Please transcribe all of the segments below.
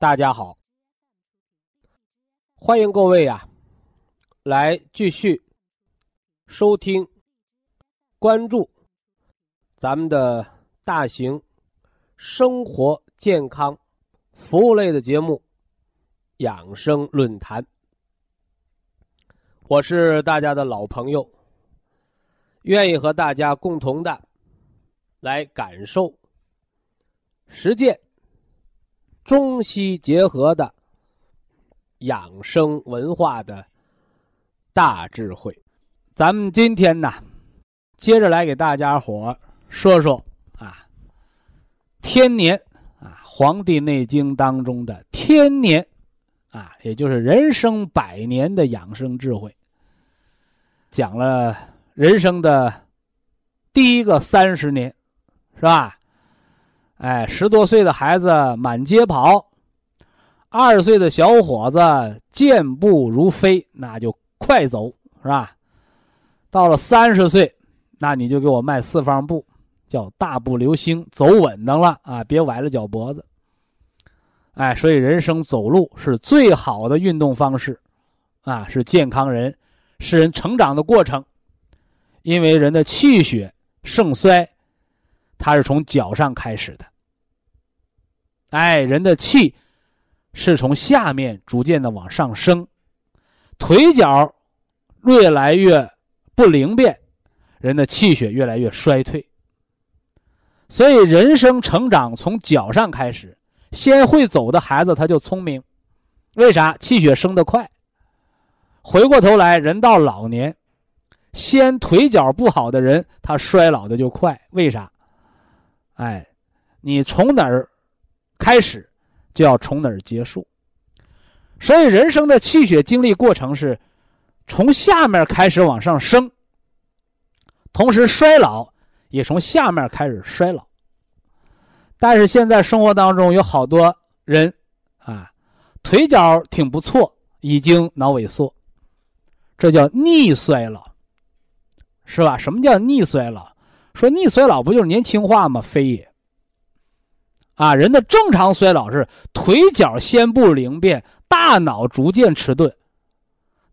大家好，欢迎各位呀，来继续收听、关注咱们的大型生活健康服务类的节目《养生论坛》。我是大家的老朋友，愿意和大家共同的来感受、实践。中西结合的养生文化的大智慧，咱们今天呢，接着来给大家伙说说啊，天年啊，《黄帝内经》当中的天年啊，也就是人生百年的养生智慧，讲了人生的第一个三十年，是吧？哎，十多岁的孩子满街跑，二十岁的小伙子健步如飞，那就快走，是吧？到了三十岁，那你就给我迈四方步，叫大步流星，走稳当了啊，别崴了脚脖子。哎，所以人生走路是最好的运动方式，啊，是健康人，是人成长的过程，因为人的气血盛衰，它是从脚上开始的。哎，人的气是从下面逐渐的往上升，腿脚越来越不灵便，人的气血越来越衰退。所以，人生成长从脚上开始。先会走的孩子他就聪明，为啥？气血升得快。回过头来，人到老年，先腿脚不好的人，他衰老的就快。为啥？哎，你从哪儿？开始，就要从哪儿结束。所以，人生的气血经历过程是从下面开始往上升，同时衰老也从下面开始衰老。但是现在生活当中有好多人啊，腿脚挺不错，已经脑萎缩，这叫逆衰老，是吧？什么叫逆衰老？说逆衰老不就是年轻化吗？非也。啊，人的正常衰老是腿脚先不灵便，大脑逐渐迟钝。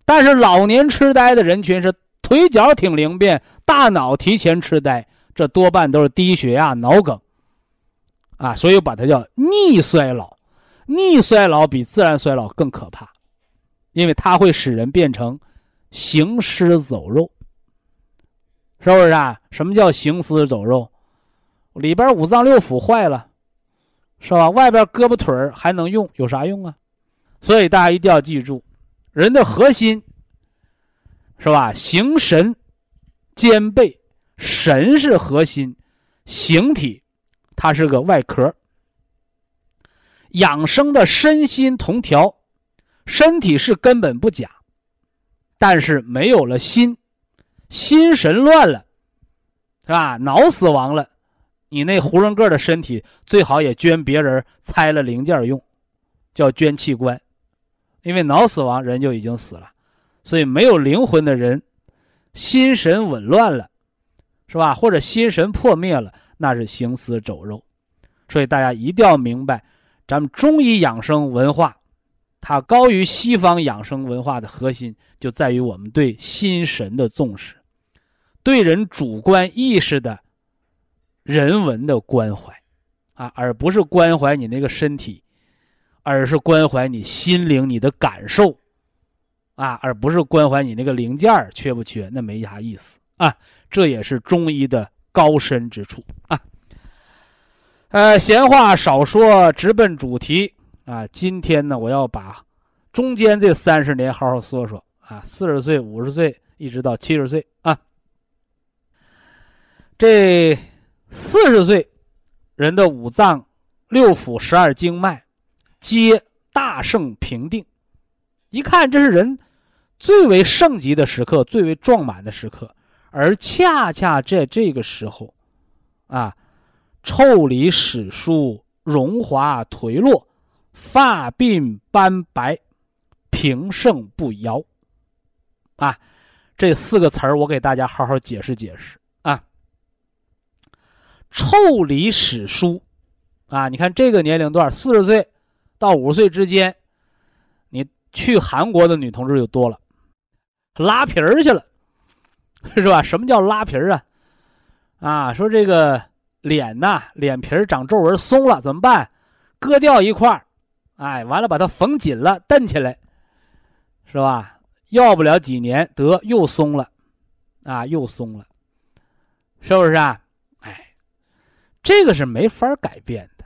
但是老年痴呆的人群是腿脚挺灵便，大脑提前痴呆，这多半都是低血压、脑梗。啊，所以把它叫逆衰老。逆衰老比自然衰老更可怕，因为它会使人变成行尸走肉。是不是啊？什么叫行尸走肉？里边五脏六腑坏了。是吧？外边胳膊腿儿还能用，有啥用啊？所以大家一定要记住，人的核心是吧？形神兼备，神是核心，形体它是个外壳。养生的身心同调，身体是根本不假，但是没有了心，心神乱了，是吧？脑死亡了。你那囫囵个的身体最好也捐别人拆了零件用，叫捐器官，因为脑死亡人就已经死了，所以没有灵魂的人，心神紊乱了，是吧？或者心神破灭了，那是行尸走肉。所以大家一定要明白，咱们中医养生文化，它高于西方养生文化的核心就在于我们对心神的重视，对人主观意识的。人文的关怀，啊，而不是关怀你那个身体，而是关怀你心灵、你的感受，啊，而不是关怀你那个零件缺不缺，那没啥意思啊。这也是中医的高深之处啊。呃，闲话少说，直奔主题啊。今天呢，我要把中间这三十年好好说说啊，四十岁、五十岁一直到七十岁啊。这四十岁人的五脏六腑、十二经脉。皆大盛平定，一看这是人最为盛极的时刻，最为壮满的时刻，而恰恰在这个时候，啊，腠理始疏，荣华颓落，发鬓斑白，平盛不摇。啊，这四个词儿我给大家好好解释解释臭。理始疏，啊，你看这个年龄段，四十岁。到五十岁之间，你去韩国的女同志就多了，拉皮儿去了，是吧？什么叫拉皮儿啊？啊，说这个脸呐，脸皮儿长皱纹松了怎么办？割掉一块儿，哎，完了把它缝紧了，蹬起来，是吧？要不了几年得又松了，啊，又松了，是不是啊？这个是没法改变的，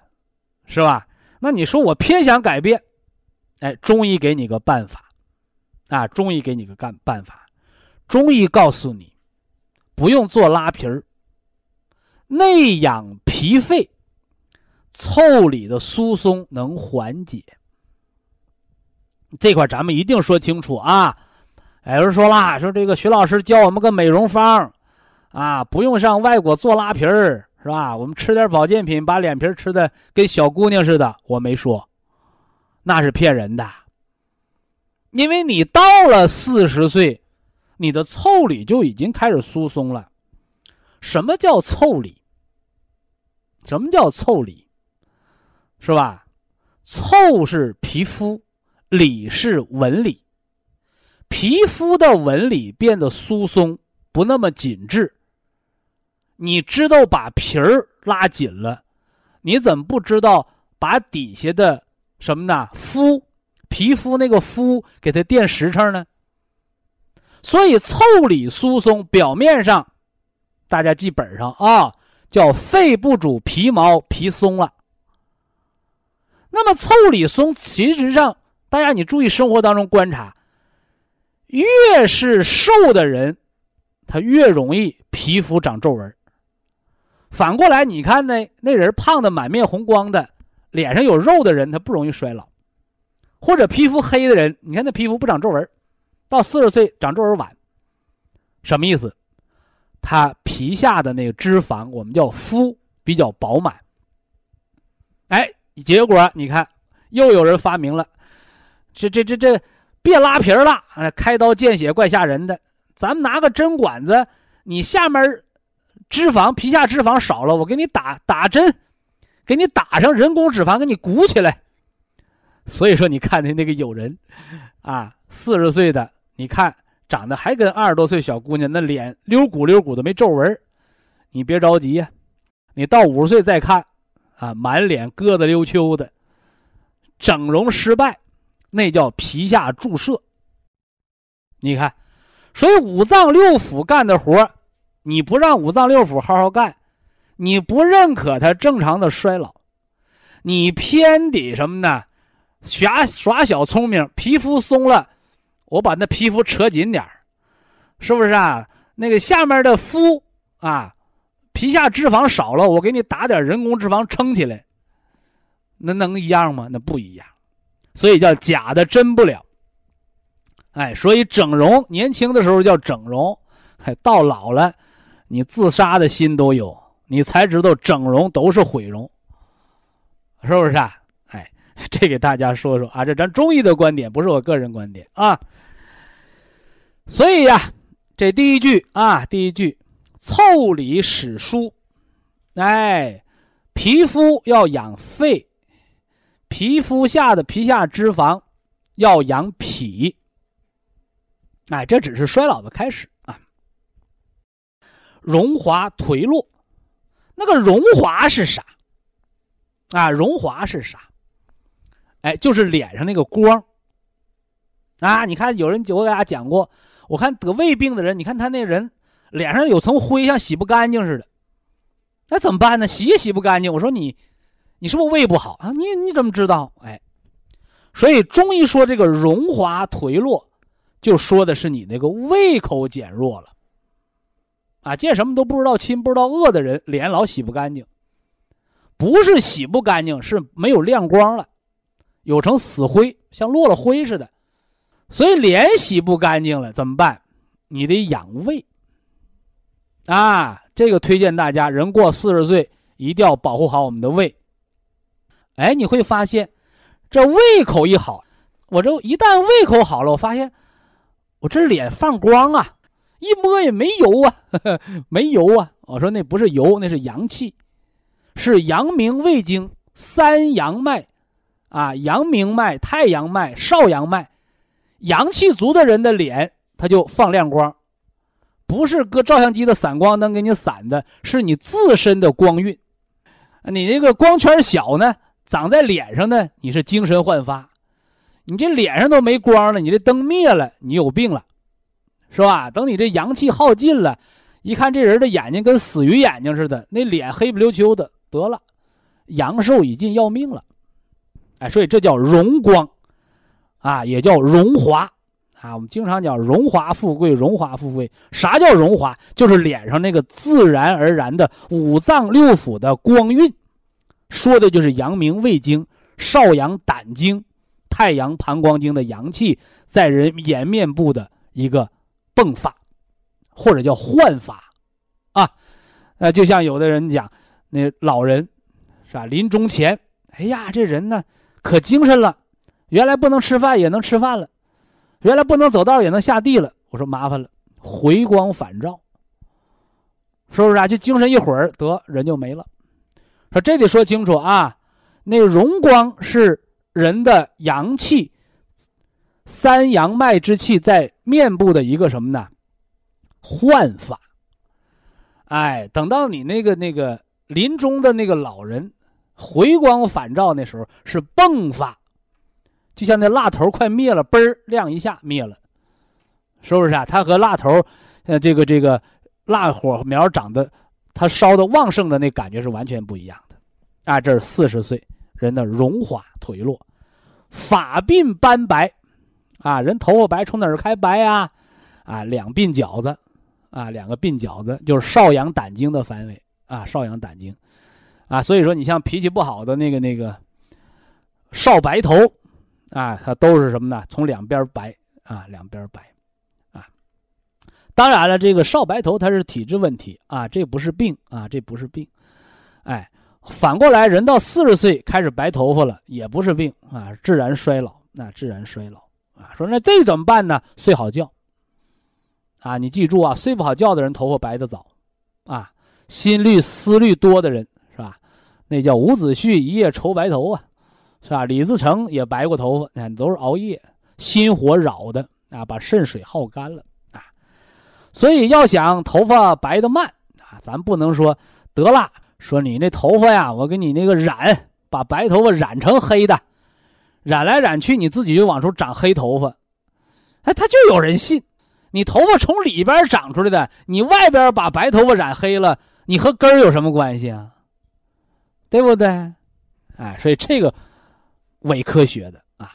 是吧？那你说我偏想改变，哎，中医给你个办法，啊，中医给你个干办法，中医告诉你，不用做拉皮儿，内养脾肺，腠理的疏松能缓解。这块咱们一定说清楚啊！哎有人说啦，说这个徐老师教我们个美容方，啊，不用上外国做拉皮儿。是吧？我们吃点保健品，把脸皮吃的跟小姑娘似的。我没说，那是骗人的。因为你到了四十岁，你的腠理就已经开始疏松了。什么叫腠理？什么叫腠理？是吧？腠是皮肤，理是纹理。皮肤的纹理变得疏松，不那么紧致。你知道把皮儿拉紧了，你怎么不知道把底下的什么呢？肤，皮肤那个肤给它垫实诚呢？所以腠理疏松，表面上大家记本上啊，叫肺不主皮毛，皮松了。那么腠理松，其实上大家你注意生活当中观察，越是瘦的人，他越容易皮肤长皱纹。反过来，你看那那人胖的满面红光的，脸上有肉的人，他不容易衰老；或者皮肤黑的人，你看那皮肤不长皱纹，到四十岁长皱纹晚。什么意思？他皮下的那个脂肪，我们叫肤，比较饱满。哎，结果你看，又有人发明了，这这这这，别拉皮儿了，开刀见血怪吓人的。咱们拿个针管子，你下面。脂肪皮下脂肪少了，我给你打打针，给你打上人工脂肪，给你鼓起来。所以说，你看那那个有人，啊，四十岁的，你看长得还跟二十多岁小姑娘，那脸溜鼓溜鼓的，没皱纹。你别着急呀，你到五十岁再看，啊，满脸疙瘩溜秋的，整容失败，那叫皮下注射。你看，所以五脏六腑干的活你不让五脏六腑好好干，你不认可它正常的衰老，你偏得什么呢？耍耍小聪明，皮肤松了，我把那皮肤扯紧点是不是啊？那个下面的肤啊，皮下脂肪少了，我给你打点人工脂肪撑起来，那能一样吗？那不一样，所以叫假的真不了。哎，所以整容年轻的时候叫整容，哎，到老了。你自杀的心都有，你才知道整容都是毁容，是不是啊？哎，这给大家说说啊，这咱中医的观点，不是我个人观点啊。所以呀，这第一句啊，第一句，腠理始疏，哎，皮肤要养肺，皮肤下的皮下脂肪要养脾，哎，这只是衰老的开始。荣华颓落，那个荣华是啥？啊，荣华是啥？哎，就是脸上那个光。啊，你看有人我给大家讲过，我看得胃病的人，你看他那人脸上有层灰，像洗不干净似的。那怎么办呢？洗也洗不干净。我说你，你是不是胃不好啊？你你怎么知道？哎，所以中医说这个荣华颓落，就说的是你那个胃口减弱了。啊，见什么都不知道亲不知道饿的人，脸老洗不干净，不是洗不干净，是没有亮光了，有成死灰，像落了灰似的。所以脸洗不干净了怎么办？你得养胃。啊，这个推荐大家，人过四十岁一定要保护好我们的胃。哎，你会发现，这胃口一好，我这一旦胃口好了，我发现我这脸放光啊。一摸也没油啊，没油啊！我说那不是油，那是阳气，是阳明胃经三阳脉，啊，阳明脉、太阳脉、少阳脉，阳气足的人的脸他就放亮光，不是搁照相机的散光灯给你散的，是你自身的光晕。你那个光圈小呢，长在脸上呢，你是精神焕发；你这脸上都没光了，你这灯灭了，你有病了。是吧？等你这阳气耗尽了，一看这人的眼睛跟死鱼眼睛似的，那脸黑不溜秋的，得了，阳寿已尽，要命了。哎，所以这叫荣光，啊，也叫荣华，啊，我们经常讲荣华富贵，荣华富贵。啥叫荣华？就是脸上那个自然而然的五脏六腑的光晕，说的就是阳明胃经、少阳胆经、太阳膀胱经的阳气在人颜面部的一个。迸发，或者叫焕发，啊，呃，就像有的人讲，那老人是吧？临终前，哎呀，这人呢可精神了，原来不能吃饭也能吃饭了，原来不能走道也能下地了。我说麻烦了，回光返照，是不是啊？就精神一会儿，得人就没了。说这得说清楚啊，那荣光是人的阳气。三阳脉之气在面部的一个什么呢？焕发。哎，等到你那个那个临终的那个老人回光返照那时候是迸发，就像那蜡头快灭了，嘣儿亮一下灭了，是不是啊？它和蜡头，呃，这个这个蜡火苗长得，它烧的旺盛的那感觉是完全不一样的。啊，这是四十岁人的荣华颓落，发鬓斑白。啊，人头发白从哪儿开白呀？啊，两鬓角子，啊，两个鬓角子就是少阳胆经的范围啊，少阳胆经，啊，所以说你像脾气不好的那个那个少白头，啊，它都是什么呢？从两边白啊，两边白，啊，当然了，这个少白头它是体质问题啊，这不是病啊，这不是病，哎，反过来，人到四十岁开始白头发了，也不是病啊，自然衰老，那自然衰老。啊，说那这怎么办呢？睡好觉。啊，你记住啊，睡不好觉的人头发白的早，啊，心虑思虑多的人是吧？那叫伍子胥一夜愁白头啊，是吧？李自成也白过头发，你看都是熬夜，心火扰的啊，把肾水耗干了啊。所以要想头发白的慢啊，咱不能说得了，说你那头发呀，我给你那个染，把白头发染成黑的。染来染去，你自己就往出长黑头发，哎，他就有人信。你头发从里边长出来的，你外边把白头发染黑了，你和根儿有什么关系啊？对不对？哎，所以这个伪科学的啊。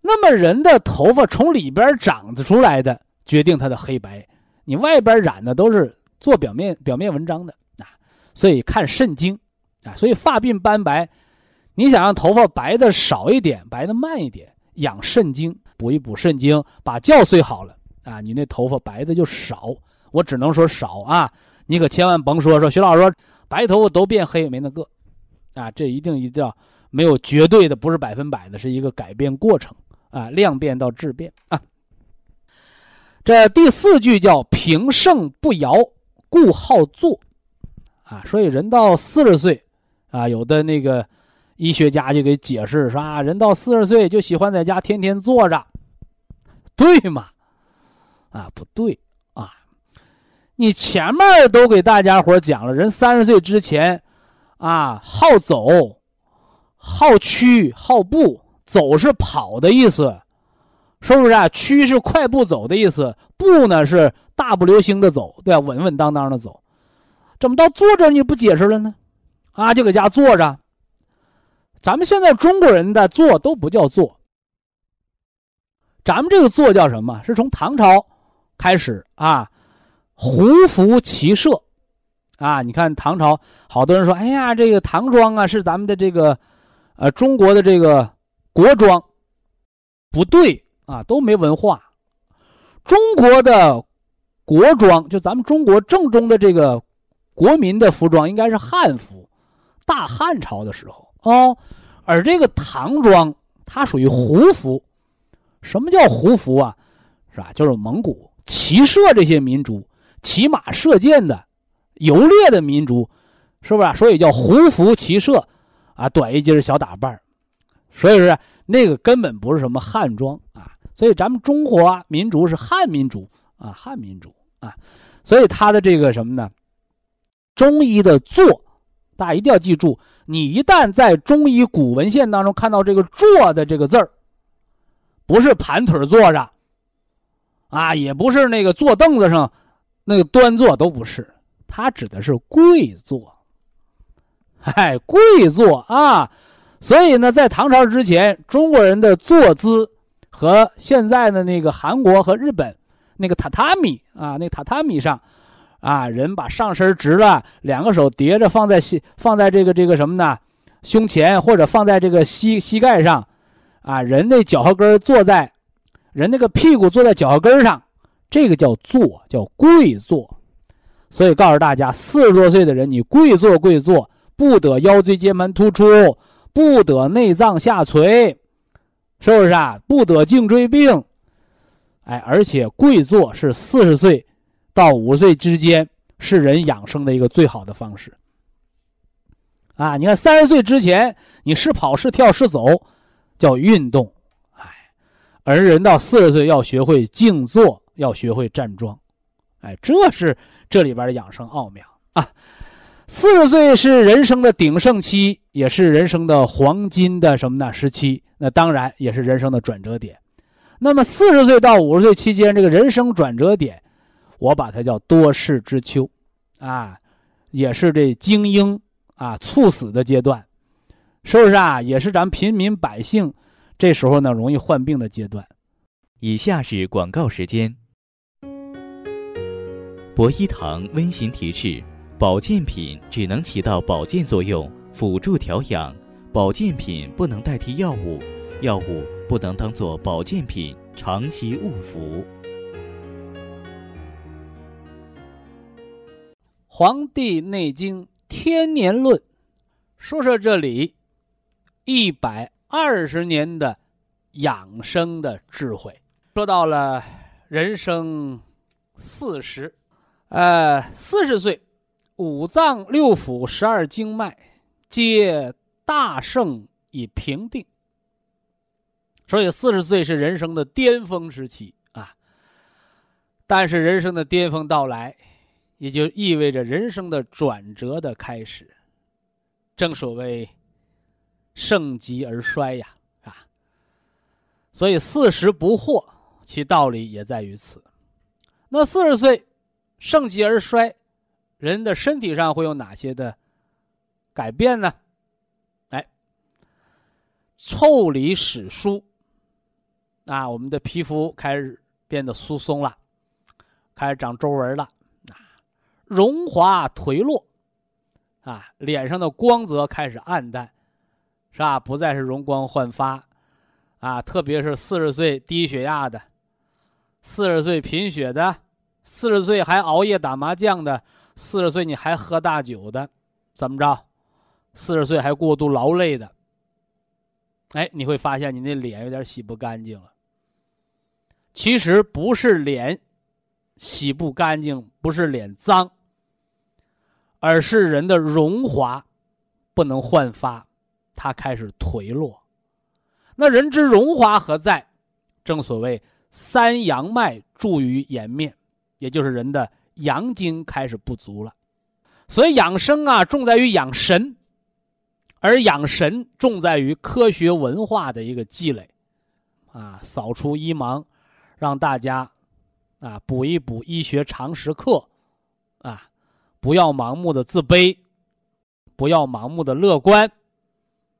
那么人的头发从里边长出来的，决定它的黑白，你外边染的都是做表面表面文章的啊。所以看肾经啊，所以发鬓斑白。你想让头发白的少一点，白的慢一点，养肾精，补一补肾精，把觉睡好了啊，你那头发白的就少。我只能说少啊，你可千万甭说说徐老师说白头发都变黑，没那个，啊，这一定一定要没有绝对的，不是百分百的，是一个改变过程啊，量变到质变啊。这第四句叫平盛不摇，故好坐，啊，所以人到四十岁，啊，有的那个。医学家就给解释说啊，人到四十岁就喜欢在家天天坐着，对吗？啊，不对啊！你前面都给大家伙讲了，人三十岁之前，啊，好走、好屈、好步，走是跑的意思，是不是啊？趋是快步走的意思，步呢是大步流星的走，对吧？稳稳当当的走，怎么到坐着你不解释了呢？啊，就搁家坐着。咱们现在中国人的坐都不叫坐，咱们这个坐叫什么？是从唐朝开始啊，胡服骑射，啊，你看唐朝好多人说，哎呀，这个唐装啊是咱们的这个，呃，中国的这个国装，不对啊，都没文化。中国的国装，就咱们中国正宗的这个国民的服装，应该是汉服，大汉朝的时候。哦，而这个唐装它属于胡服，什么叫胡服啊？是吧？就是蒙古骑射这些民族，骑马射箭的、游猎的民族，是不是？所以叫胡服骑射，啊，短衣襟小打扮所以说那个根本不是什么汉装啊。所以咱们中华民族是汉民族啊，汉民族啊。所以他的这个什么呢？中医的坐，大家一定要记住。你一旦在中医古文献当中看到这个“坐”的这个字儿，不是盘腿坐着，啊，也不是那个坐凳子上，那个端坐都不是，它指的是跪坐。嗨，跪坐啊！所以呢，在唐朝之前，中国人的坐姿和现在的那个韩国和日本那个榻榻米啊，那榻榻米上。啊，人把上身直了，两个手叠着放在膝，放在这个这个什么呢？胸前或者放在这个膝膝盖上，啊，人那脚后跟坐在，人那个屁股坐在脚后跟上，这个叫坐，叫跪坐。所以告诉大家，四十多岁的人，你跪坐跪坐，不得腰椎间盘突出，不得内脏下垂，是不是啊？不得颈椎病，哎，而且跪坐是四十岁。到五十岁之间是人养生的一个最好的方式。啊，你看三十岁之前你是跑是跳是走，叫运动，哎，而人到四十岁要学会静坐，要学会站桩，哎，这是这里边的养生奥妙啊。四十岁是人生的鼎盛期，也是人生的黄金的什么呢时期？那当然也是人生的转折点。那么四十岁到五十岁期间，这个人生转折点。我把它叫多事之秋，啊，也是这精英啊猝死的阶段，是不是啊？也是咱平民百姓这时候呢容易患病的阶段。以下是广告时间。博一堂温馨提示：保健品只能起到保健作用，辅助调养；保健品不能代替药物，药物不能当做保健品长期误服。《黄帝内经·天年论》说说这里一百二十年的养生的智慧。说到了人生四十，呃，四十岁，五脏六腑、十二经脉皆大盛以平定。所以四十岁是人生的巅峰时期啊。但是人生的巅峰到来。也就意味着人生的转折的开始。正所谓“盛极而衰”呀，啊，所以四十不惑，其道理也在于此。那四十岁盛极而衰，人的身体上会有哪些的改变呢？哎，腠理始疏，啊，我们的皮肤开始变得疏松了，开始长皱纹了。荣华颓落，啊，脸上的光泽开始暗淡，是吧？不再是容光焕发，啊，特别是四十岁低血压的，四十岁贫血的，四十岁还熬夜打麻将的，四十岁你还喝大酒的，怎么着？四十岁还过度劳累的，哎，你会发现你那脸有点洗不干净了。其实不是脸洗不干净，不是脸脏。而是人的荣华不能焕发，它开始颓落。那人之荣华何在？正所谓三阳脉注于颜面，也就是人的阳精开始不足了。所以养生啊，重在于养神，而养神重在于科学文化的一个积累，啊，扫除一盲，让大家啊补一补医学常识课，啊，不要盲目的自卑，不要盲目的乐观，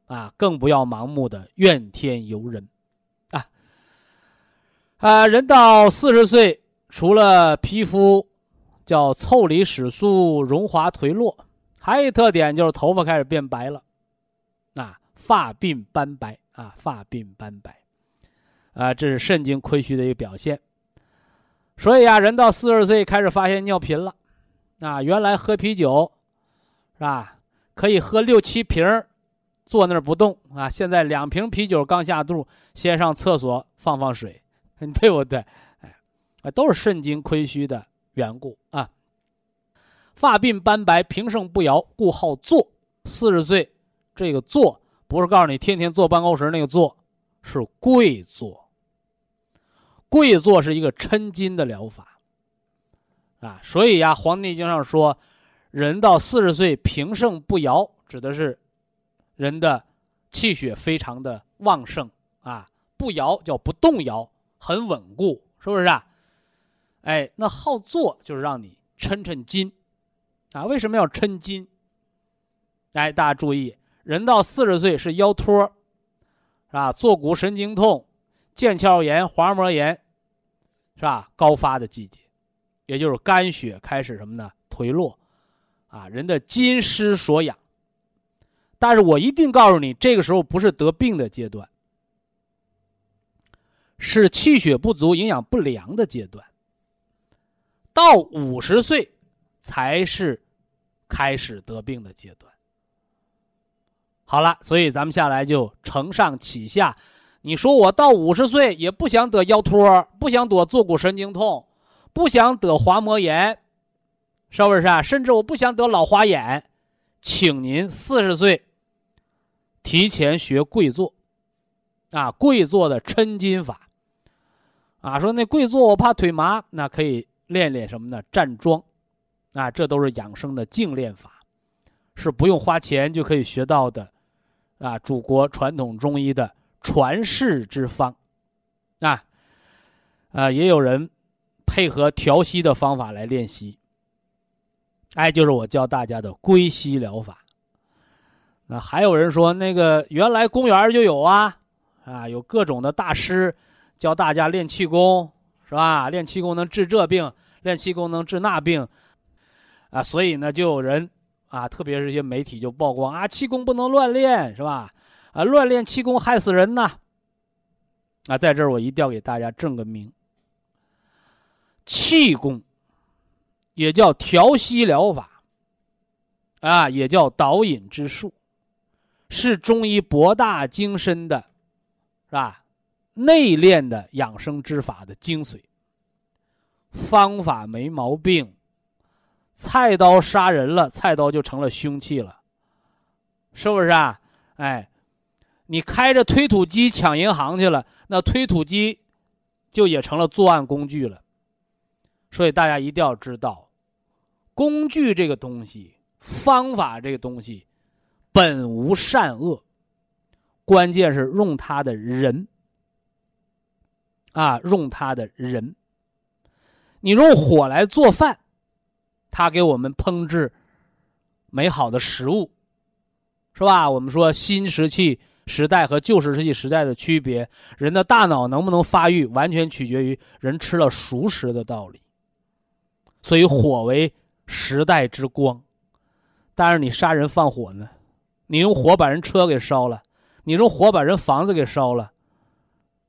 啊，更不要盲目的怨天尤人，啊，啊，人到四十岁，除了皮肤叫腠理始肃、荣华颓落，还有一特点就是头发开始变白了。啊，发鬓斑白啊，发鬓斑白，啊，这是肾经亏虚的一个表现。所以啊，人到四十岁开始发现尿频了，啊，原来喝啤酒，是吧？可以喝六七瓶坐那儿不动啊。现在两瓶啤酒刚下肚，先上厕所放放水，对不对？哎，都是肾精亏虚的缘故啊。发鬓斑白，平盛不摇，故好坐。四十岁。这个坐不是告诉你天天坐办公室那个坐，是跪坐。跪坐是一个抻筋的疗法，啊，所以呀，《黄帝内经》上说，人到四十岁平盛不摇，指的是人的气血非常的旺盛啊，不摇叫不动摇，很稳固，是不是啊？哎，那好坐就是让你抻抻筋，啊，为什么要抻筋？哎，大家注意。人到四十岁是腰托，是吧？坐骨神经痛、腱鞘炎、滑膜炎，是吧？高发的季节，也就是肝血开始什么呢？颓落，啊，人的筋失所养。但是我一定告诉你，这个时候不是得病的阶段，是气血不足、营养不良的阶段。到五十岁，才是开始得病的阶段。好了，所以咱们下来就承上启下。你说我到五十岁也不想得腰托，不想得坐骨神经痛，不想得滑膜炎，是不是啊？甚至我不想得老花眼，请您四十岁提前学跪坐，啊，跪坐的抻筋法。啊，说那跪坐我怕腿麻，那可以练练什么呢？站桩，啊，这都是养生的静练法，是不用花钱就可以学到的。啊，祖国传统中医的传世之方，啊，啊，也有人配合调息的方法来练习。哎，就是我教大家的归息疗法。那还有人说，那个原来公园就有啊，啊，有各种的大师教大家练气功，是吧？练气功能治这病，练气功能治那病，啊，所以呢，就有人。啊，特别是一些媒体就曝光啊，气功不能乱练，是吧？啊，乱练气功害死人呐！啊，在这儿我一定要给大家正个名。气功也叫调息疗法，啊，也叫导引之术，是中医博大精深的，是吧？内练的养生之法的精髓。方法没毛病。菜刀杀人了，菜刀就成了凶器了，是不是啊？哎，你开着推土机抢银行去了，那推土机就也成了作案工具了。所以大家一定要知道，工具这个东西，方法这个东西，本无善恶，关键是用它的人啊，用它的人。你用火来做饭。他给我们烹制美好的食物，是吧？我们说新石器时代和旧石器时代的区别，人的大脑能不能发育，完全取决于人吃了熟食的道理。所以火为时代之光，但是你杀人放火呢？你用火把人车给烧了，你用火把人房子给烧了，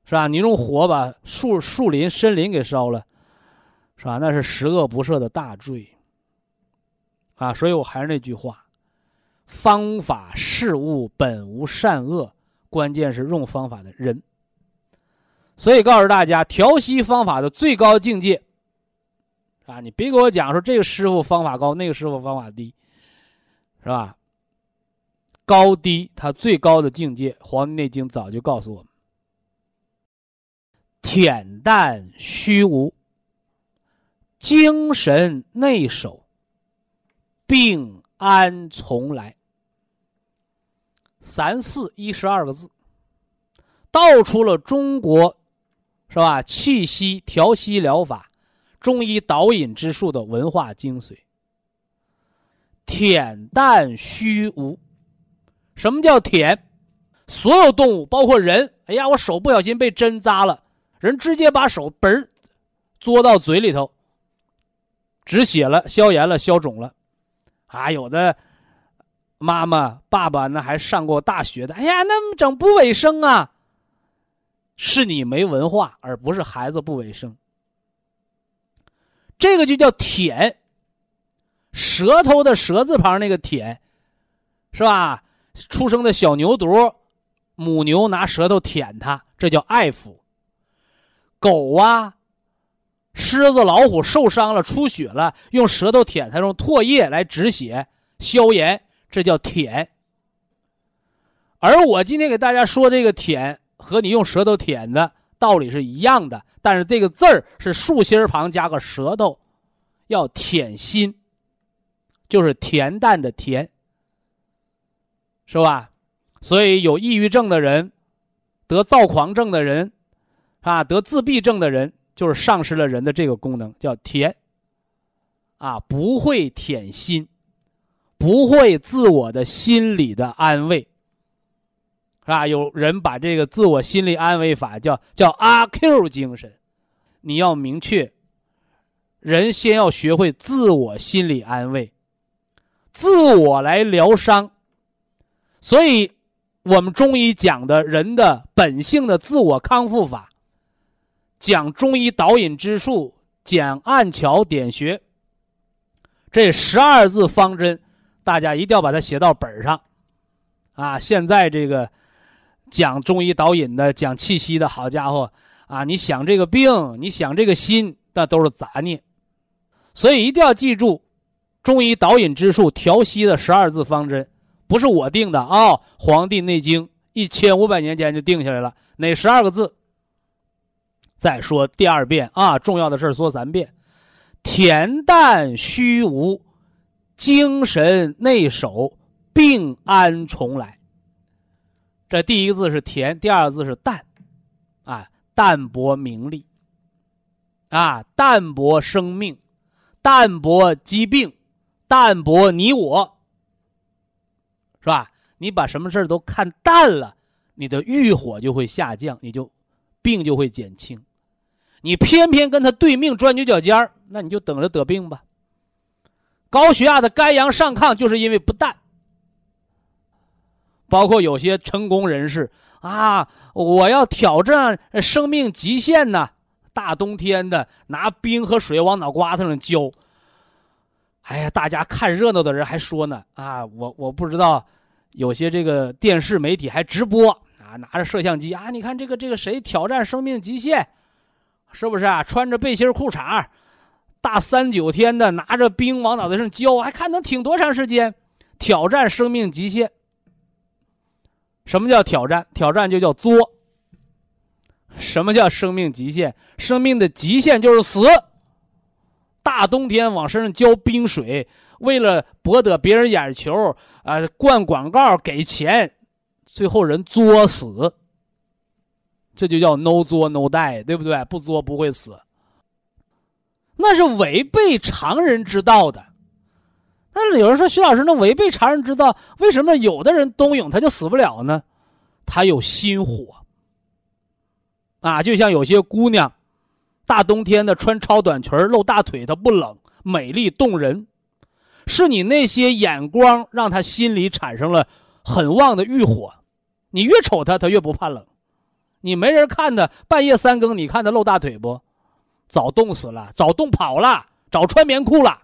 是吧？你用火把树树林森林给烧了，是吧？那是十恶不赦的大罪。啊，所以我还是那句话，方法事物本无善恶，关键是用方法的人。所以告诉大家，调息方法的最高境界，啊，你别给我讲说这个师傅方法高，那个师傅方法低，是吧？高低，它最高的境界，《黄帝内经》早就告诉我们：恬淡虚无，精神内守。病安从来。三四一十二个字，道出了中国，是吧？气息调息疗法、中医导引之术的文化精髓。恬淡虚无，什么叫恬？所有动物，包括人，哎呀，我手不小心被针扎了，人直接把手嘣儿，嘬到嘴里头，止血了，消炎了，消肿了。啊，有的妈妈、爸爸那还上过大学的，哎呀，那么整不卫生啊。是你没文化，而不是孩子不卫生。这个就叫舔，舌头的舌字旁那个舔，是吧？出生的小牛犊，母牛拿舌头舔它，这叫爱抚。狗啊。狮子、老虎受伤了、出血了，用舌头舔它，用唾液来止血、消炎，这叫舔。而我今天给大家说这个舔，和你用舌头舔的道理是一样的，但是这个字儿是竖心旁加个舌头，要舔心，就是恬淡的恬，是吧？所以有抑郁症的人，得躁狂症的人，啊，得自闭症的人。就是丧失了人的这个功能，叫甜。啊，不会舔心，不会自我的心理的安慰，是吧？有人把这个自我心理安慰法叫叫阿 Q 精神，你要明确，人先要学会自我心理安慰，自我来疗伤。所以，我们中医讲的人的本性的自我康复法。讲中医导引之术，讲按桥点穴。这十二字方针，大家一定要把它写到本上，啊！现在这个讲中医导引的、讲气息的，好家伙啊！你想这个病，你想这个心，那都是杂念。所以一定要记住，中医导引之术调息的十二字方针，不是我定的啊，《黄帝内经》一千五百年前就定下来了，哪十二个字？再说第二遍啊，重要的事说三遍：恬淡虚无，精神内守，病安重来。这第一个字是甜，第二个字是淡，啊，淡泊名利，啊，淡泊生命，淡泊疾病，淡泊你我，是吧？你把什么事都看淡了，你的欲火就会下降，你就病就会减轻。你偏偏跟他对命钻牛角尖儿，那你就等着得病吧。高血压的肝阳上亢，就是因为不淡。包括有些成功人士啊，我要挑战生命极限呢。大冬天的，拿冰和水往脑瓜子上浇。哎呀，大家看热闹的人还说呢啊，我我不知道，有些这个电视媒体还直播啊，拿着摄像机啊，你看这个这个谁挑战生命极限。是不是啊？穿着背心裤衩，大三九天的，拿着冰往脑袋上浇，还看能挺多长时间？挑战生命极限。什么叫挑战？挑战就叫作。什么叫生命极限？生命的极限就是死。大冬天往身上浇冰水，为了博得别人眼球啊，灌广告给钱，最后人作死。这就叫 no 作 no die，对不对？不作不会死。那是违背常人之道的。但是有人说徐老师，那违背常人之道，为什么有的人冬泳他就死不了呢？他有心火。啊，就像有些姑娘，大冬天的穿超短裙露大腿，她不冷，美丽动人。是你那些眼光让她心里产生了很旺的欲火。你越瞅她，她越不怕冷。你没人看他，半夜三更，你看他露大腿不？早冻死了，早冻跑了，早穿棉裤了。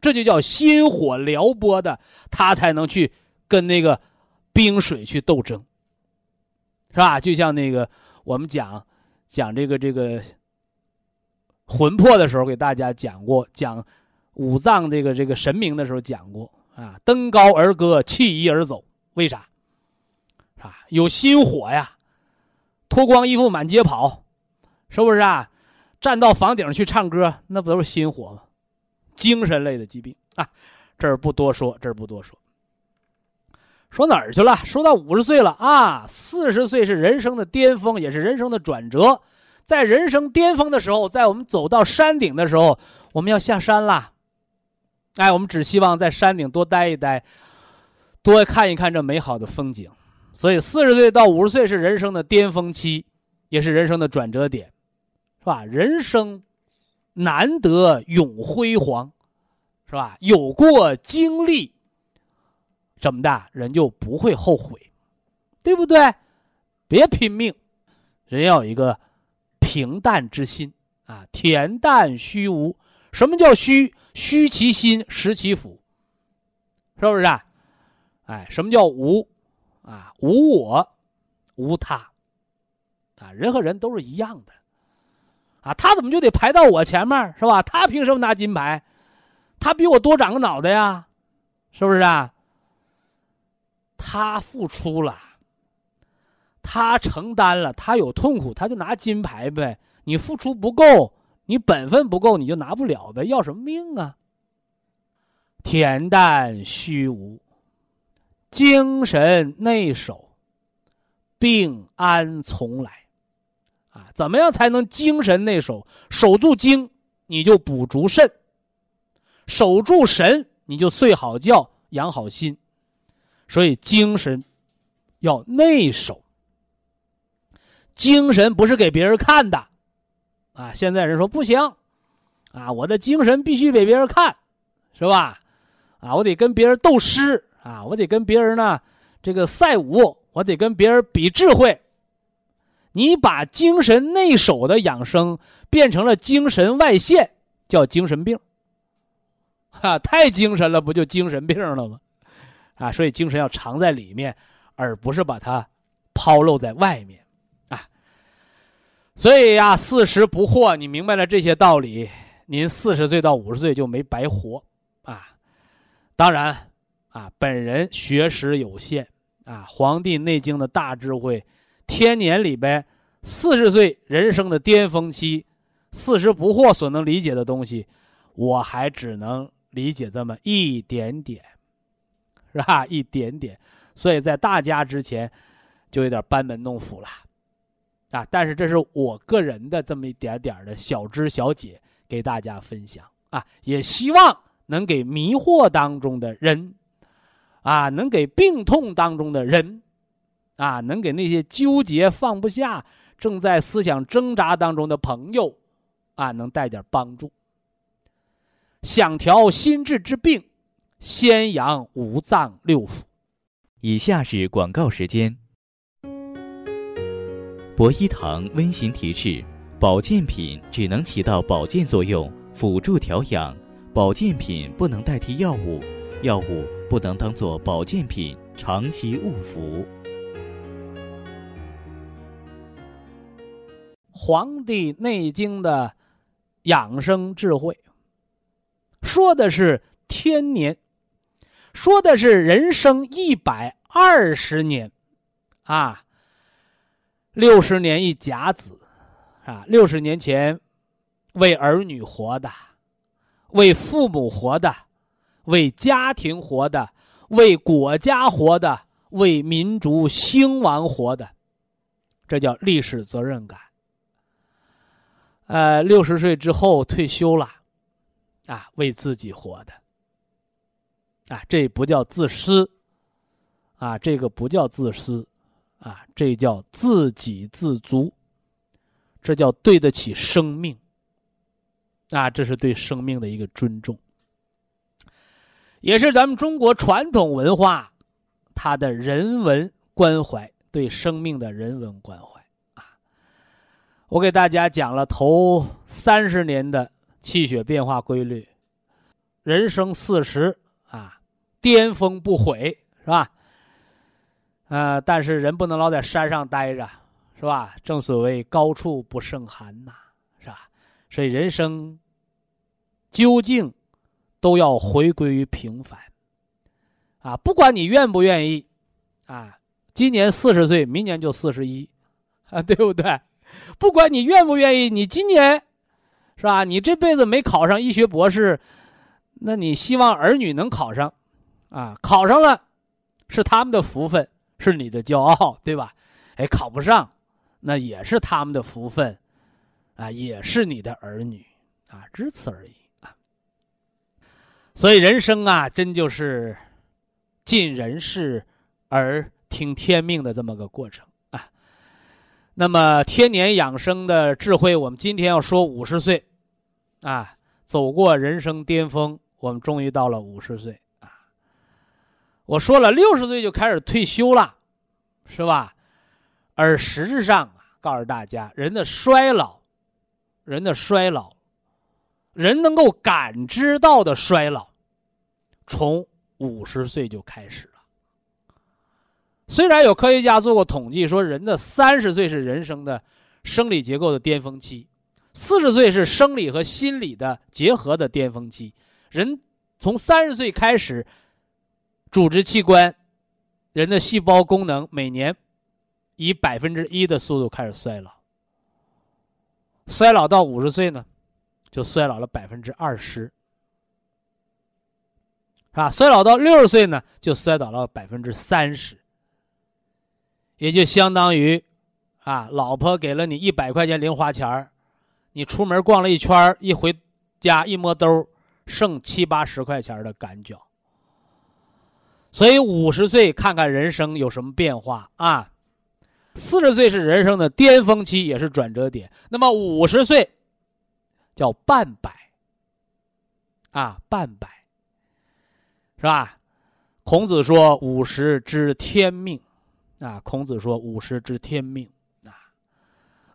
这就叫心火撩拨的，他才能去跟那个冰水去斗争，是吧？就像那个我们讲讲这个这个魂魄的时候，给大家讲过，讲五脏这个这个神明的时候讲过啊，登高而歌，弃衣而走，为啥？啊，有心火呀。脱光衣服满街跑，是不是啊？站到房顶去唱歌，那不都是心火吗？精神类的疾病啊，这儿不多说，这儿不多说。说哪儿去了？说到五十岁了啊，四十岁是人生的巅峰，也是人生的转折。在人生巅峰的时候，在我们走到山顶的时候，我们要下山啦。哎，我们只希望在山顶多待一待，多看一看这美好的风景。所以，四十岁到五十岁是人生的巅峰期，也是人生的转折点，是吧？人生难得永辉煌，是吧？有过经历。怎么的，人就不会后悔，对不对？别拼命，人要有一个平淡之心啊，恬淡虚无。什么叫虚？虚其心，实其腹，是不是？啊？哎，什么叫无？啊，无我，无他。啊，人和人都是一样的，啊，他怎么就得排到我前面，是吧？他凭什么拿金牌？他比我多长个脑袋呀，是不是啊？他付出了，他承担了，他有痛苦，他就拿金牌呗。你付出不够，你本分不够，你就拿不了呗。要什么命啊？恬淡虚无，精神内守，病安从来。啊，怎么样才能精神内守？守住精，你就补足肾；守住神，你就睡好觉，养好心。所以精神要内守，精神不是给别人看的，啊！现在人说不行，啊，我的精神必须给别人看，是吧？啊，我得跟别人斗诗啊，我得跟别人呢这个赛武，我得跟别人比智慧。你把精神内守的养生变成了精神外现，叫精神病。哈，太精神了，不就精神病了吗？啊，所以精神要藏在里面，而不是把它抛露在外面，啊。所以呀，四十不惑，你明白了这些道理，您四十岁到五十岁就没白活，啊。当然，啊，本人学识有限，啊，《黄帝内经》的大智慧，天年里边四十岁人生的巅峰期，四十不惑所能理解的东西，我还只能理解这么一点点。是吧？一点点，所以在大家之前，就有点班门弄斧了，啊！但是这是我个人的这么一点点的小知小解，给大家分享啊！也希望能给迷惑当中的人，啊，能给病痛当中的人，啊，能给那些纠结放不下、正在思想挣扎当中的朋友，啊，能带点帮助。想调心智之病。先养五脏六腑。以下是广告时间。博一堂温馨提示：保健品只能起到保健作用，辅助调养；保健品不能代替药物，药物不能当做保健品长期误服。《黄帝内经》的养生智慧，说的是天年。说的是人生一百二十年，啊，六十年一甲子，啊，六十年前为儿女活的，为父母活的，为家庭活的，为国家活的，为民族兴亡活的，这叫历史责任感。呃，六十岁之后退休了，啊，为自己活的。啊，这不叫自私，啊，这个不叫自私，啊，这叫自给自足，这叫对得起生命，啊，这是对生命的一个尊重，也是咱们中国传统文化，它的人文关怀，对生命的人文关怀。我给大家讲了头三十年的气血变化规律，人生四十啊。巅峰不悔是吧？呃，但是人不能老在山上待着，是吧？正所谓高处不胜寒呐，是吧？所以人生究竟都要回归于平凡啊！不管你愿不愿意啊，今年四十岁，明年就四十一啊，对不对？不管你愿不愿意，你今年是吧？你这辈子没考上医学博士，那你希望儿女能考上。啊，考上了，是他们的福分，是你的骄傲，对吧？哎，考不上，那也是他们的福分，啊，也是你的儿女，啊，只此而已啊。所以人生啊，真就是尽人事而听天命的这么个过程。那么天年养生的智慧，我们今天要说五十岁，啊，走过人生巅峰，我们终于到了五十岁啊。我说了，六十岁就开始退休了，是吧？而实质上啊，告诉大家，人的衰老，人的衰老，人能够感知到的衰老，从五十岁就开始了。虽然有科学家做过统计，说人的三十岁是人生的生理结构的巅峰期，四十岁是生理和心理的结合的巅峰期，人从三十岁开始。组织器官，人的细胞功能每年以百分之一的速度开始衰老，衰老到五十岁呢，就衰老了百分之二十，是吧？衰老到六十岁呢，就衰老了百分之三十，也就相当于，啊，老婆给了你一百块钱零花钱你出门逛了一圈一回家一摸兜剩七八十块钱的感觉。所以五十岁看看人生有什么变化啊？四十岁是人生的巅峰期，也是转折点。那么五十岁叫半百啊，半百是吧？孔子说五十知天命啊，孔子说五十知天命啊。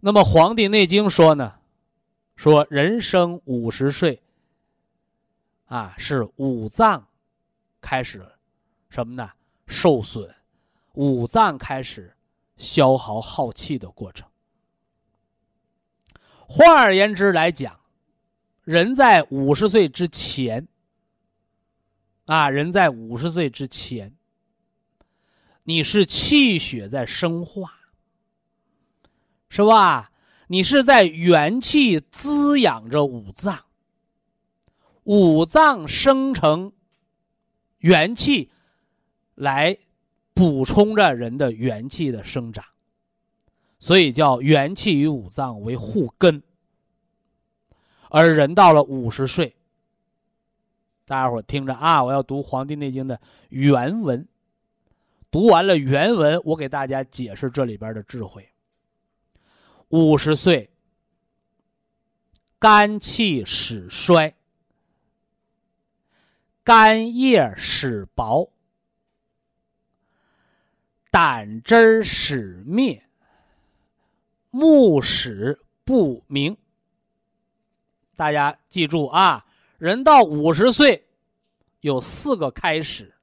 那么《黄帝内经》说呢，说人生五十岁啊，是五脏开始。什么呢？受损，五脏开始消耗耗气的过程。换而言之来讲，人在五十岁之前，啊，人在五十岁之前，你是气血在生化，是吧？你是在元气滋养着五脏，五脏生成元气。来补充着人的元气的生长，所以叫元气与五脏为互根。而人到了五十岁，大家伙听着啊，我要读《黄帝内经》的原文。读完了原文，我给大家解释这里边的智慧。五十岁，肝气始衰，肝叶始薄。胆汁始灭，目始不明。大家记住啊，人到五十岁，有四个开始。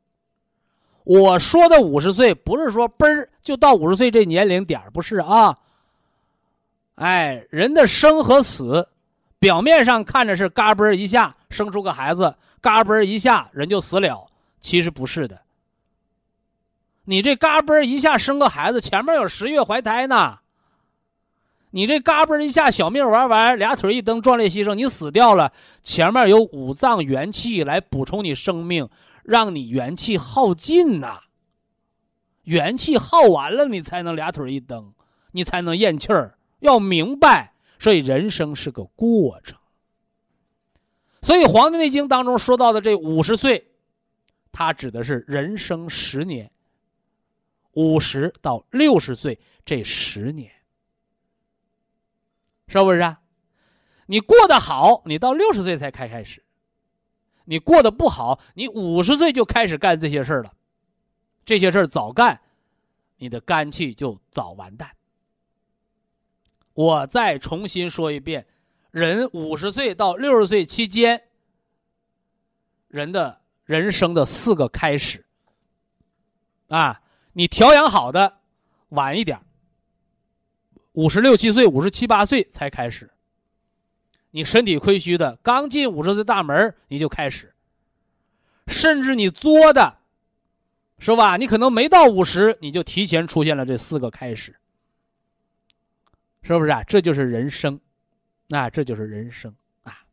我说的五十岁，不是说嘣儿就到五十岁这年龄点儿不是啊。哎，人的生和死，表面上看着是嘎嘣儿一下生出个孩子，嘎嘣儿一下人就死了，其实不是的。你这嘎嘣儿一下生个孩子，前面有十月怀胎呢。你这嘎嘣一下小命玩完，俩腿一蹬壮烈牺牲，你死掉了。前面有五脏元气来补充你生命，让你元气耗尽呐。元气耗完了，你才能俩腿一蹬，你才能咽气儿。要明白，所以人生是个过程。所以《黄帝内经》当中说到的这五十岁，它指的是人生十年。五十到六十岁这十年，是不是啊？你过得好，你到六十岁才开开始；你过得不好，你五十岁就开始干这些事儿了。这些事儿早干，你的肝气就早完蛋。我再重新说一遍：人五十岁到六十岁期间，人的人生的四个开始啊。你调养好的，晚一点五十六七岁、五十七八岁才开始。你身体亏虚的，刚进五十岁大门你就开始。甚至你作的，是吧？你可能没到五十，你就提前出现了这四个开始，是不是啊？这就是人生，那这就是人生啊。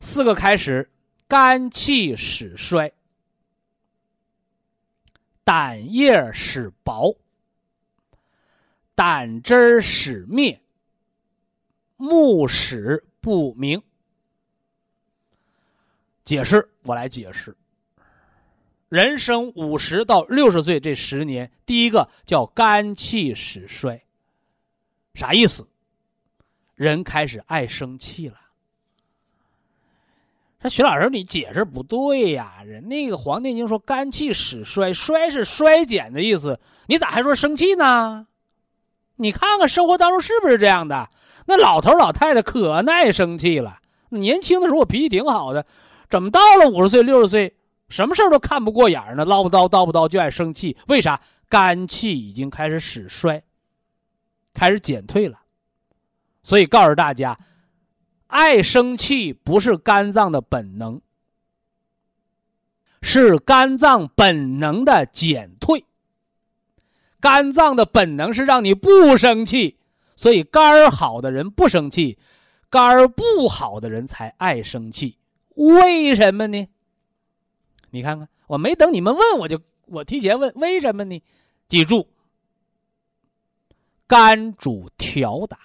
四个开始，肝气始衰。胆液始薄，胆汁始灭，目始不明。解释，我来解释。人生五十到六十岁这十年，第一个叫肝气始衰，啥意思？人开始爱生气了。说徐老师，你解释不对呀！人那个《黄帝内经》说肝气始衰，衰是衰减的意思，你咋还说生气呢？你看看生活当中是不是这样的？那老头老太太可耐生气了。年轻的时候我脾气挺好的，怎么到了五十岁六十岁，什么事都看不过眼呢？唠不叨叨不叨就爱生气，为啥？肝气已经开始始衰，开始减退了。所以告诉大家。爱生气不是肝脏的本能，是肝脏本能的减退。肝脏的本能是让你不生气，所以肝儿好的人不生气，肝儿不好的人才爱生气。为什么呢？你看看，我没等你们问，我就我提前问，为什么呢？记住，肝主调达，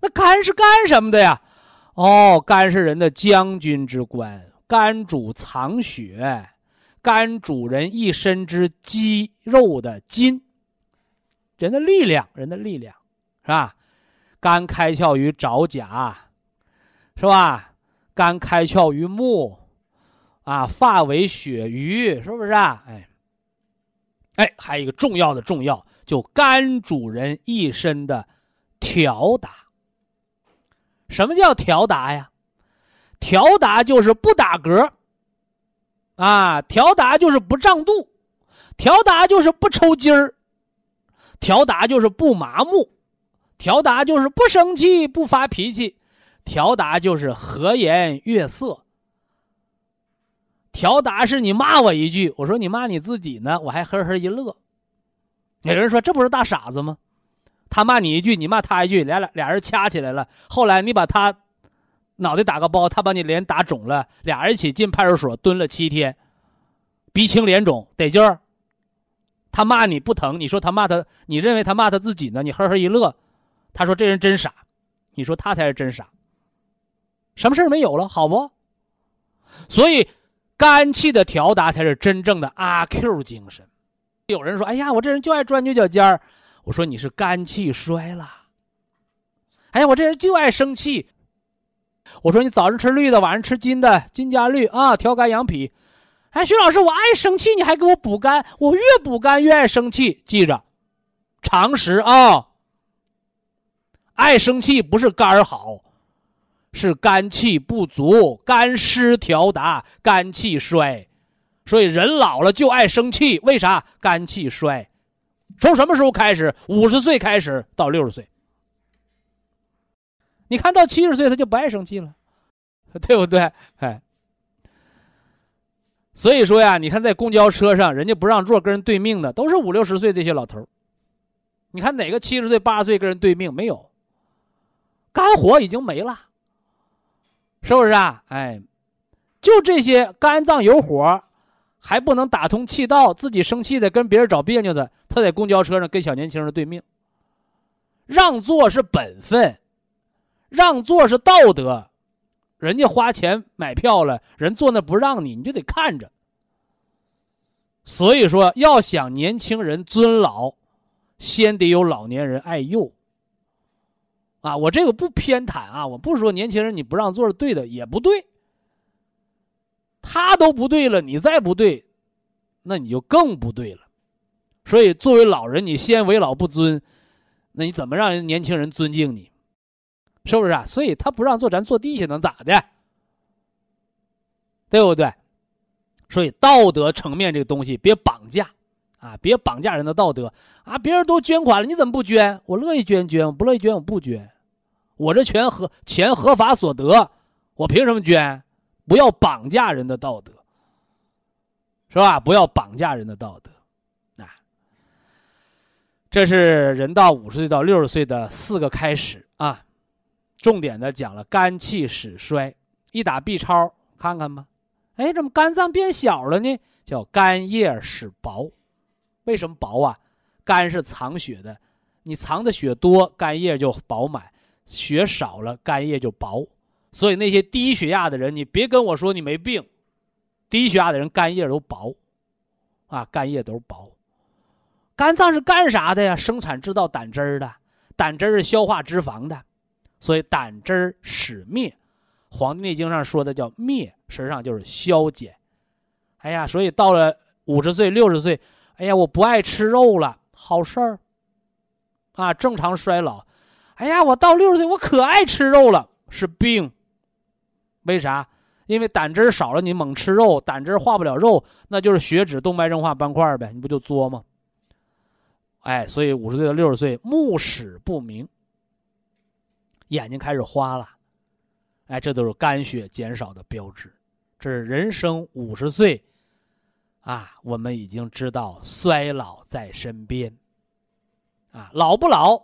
那肝是干什么的呀？哦，肝是人的将军之官，肝主藏血，肝主人一身之肌肉的筋，人的力量，人的力量，是吧？肝开窍于爪甲，是吧？肝开窍于目，啊，发为血鱼，是不是啊？哎，哎，还有一个重要的重要，就肝主人一身的调达。什么叫调达呀？调达就是不打嗝，啊，调达就是不胀肚，调达就是不抽筋儿，调达就是不麻木，调达就是不生气、不发脾气，调达就是和颜悦色。调达是你骂我一句，我说你骂你自己呢，我还呵呵一乐。有人说这不是大傻子吗？他骂你一句，你骂他一句，俩俩俩人掐起来了。后来你把他脑袋打个包，他把你脸打肿了，俩人一起进派出所蹲了七天，鼻青脸肿得劲儿。他骂你不疼，你说他骂他，你认为他骂他自己呢？你呵呵一乐，他说这人真傻，你说他才是真傻。什么事没有了，好不？所以肝气的调达才是真正的阿 Q 精神。有人说：“哎呀，我这人就爱钻牛角尖儿。”我说你是肝气衰了，哎呀，我这人就爱生气。我说你早上吃绿的，晚上吃金的，金加绿啊，调肝养脾。哎，徐老师，我爱生气，你还给我补肝，我越补肝越爱生气。记着，常识啊，爱生气不是肝儿好，是肝气不足，肝湿调达，肝气衰。所以人老了就爱生气，为啥？肝气衰。从什么时候开始？五十岁开始到六十岁，你看到七十岁他就不爱生气了，对不对？哎，所以说呀，你看在公交车上，人家不让座跟人对命的，都是五六十岁这些老头你看哪个七十岁、八十岁跟人对命没有？肝火已经没了，是不是啊？哎，就这些肝脏有火。还不能打通气道，自己生气的跟别人找别扭的，他在公交车上跟小年轻人对命。让座是本分，让座是道德，人家花钱买票了，人坐那不让你，你就得看着。所以说，要想年轻人尊老，先得有老年人爱幼。啊，我这个不偏袒啊，我不是说年轻人你不让座是对的，也不对。他都不对了，你再不对，那你就更不对了。所以，作为老人，你先为老不尊，那你怎么让人年轻人尊敬你？是不是啊？所以他不让坐，咱坐地下能咋的？对不对？所以道德层面这个东西别绑架啊，别绑架人的道德啊！别人都捐款了，你怎么不捐？我乐意捐捐，我不乐意捐我不捐。我这全合钱合法所得，我凭什么捐？不要绑架人的道德，是吧？不要绑架人的道德，啊，这是人到五十岁到六十岁的四个开始啊，重点的讲了肝气始衰，一打 B 超看看吧，哎，怎么肝脏变小了呢？叫肝叶始薄，为什么薄啊？肝是藏血的，你藏的血多，肝叶就饱满；血少了，肝叶就薄。所以那些低血压的人，你别跟我说你没病，低血压的人肝叶都薄，啊，肝叶都薄。肝脏是干啥的呀？生产制造胆汁儿的，胆汁儿是消化脂肪的，所以胆汁儿使灭。《黄帝内经》上说的叫灭，实际上就是消减。哎呀，所以到了五十岁、六十岁，哎呀，我不爱吃肉了，好事儿。啊，正常衰老。哎呀，我到六十岁，我可爱吃肉了，是病。为啥？因为胆汁少了，你猛吃肉，胆汁化不了肉，那就是血脂动脉硬化斑块呗，你不就作吗？哎，所以五十岁到六十岁，目屎不明，眼睛开始花了。哎，这都是肝血减少的标志，这是人生五十岁，啊，我们已经知道衰老在身边，啊，老不老，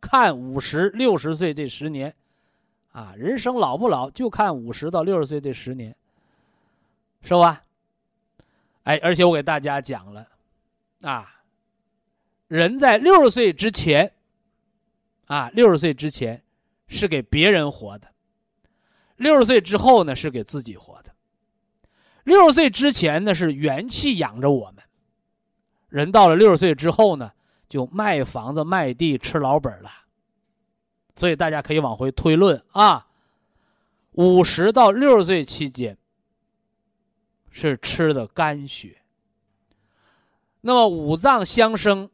看五十六十岁这十年，啊，人生老不老就看五十到六十岁这十年，是吧？哎，而且我给大家讲了，啊，人在六十岁之前，啊，六十岁之前是给别人活的。六十岁之后呢，是给自己活的；六十岁之前呢，是元气养着我们。人到了六十岁之后呢，就卖房子、卖地、吃老本了。所以大家可以往回推论啊，五十到六十岁期间是吃的肝血。那么五脏相生，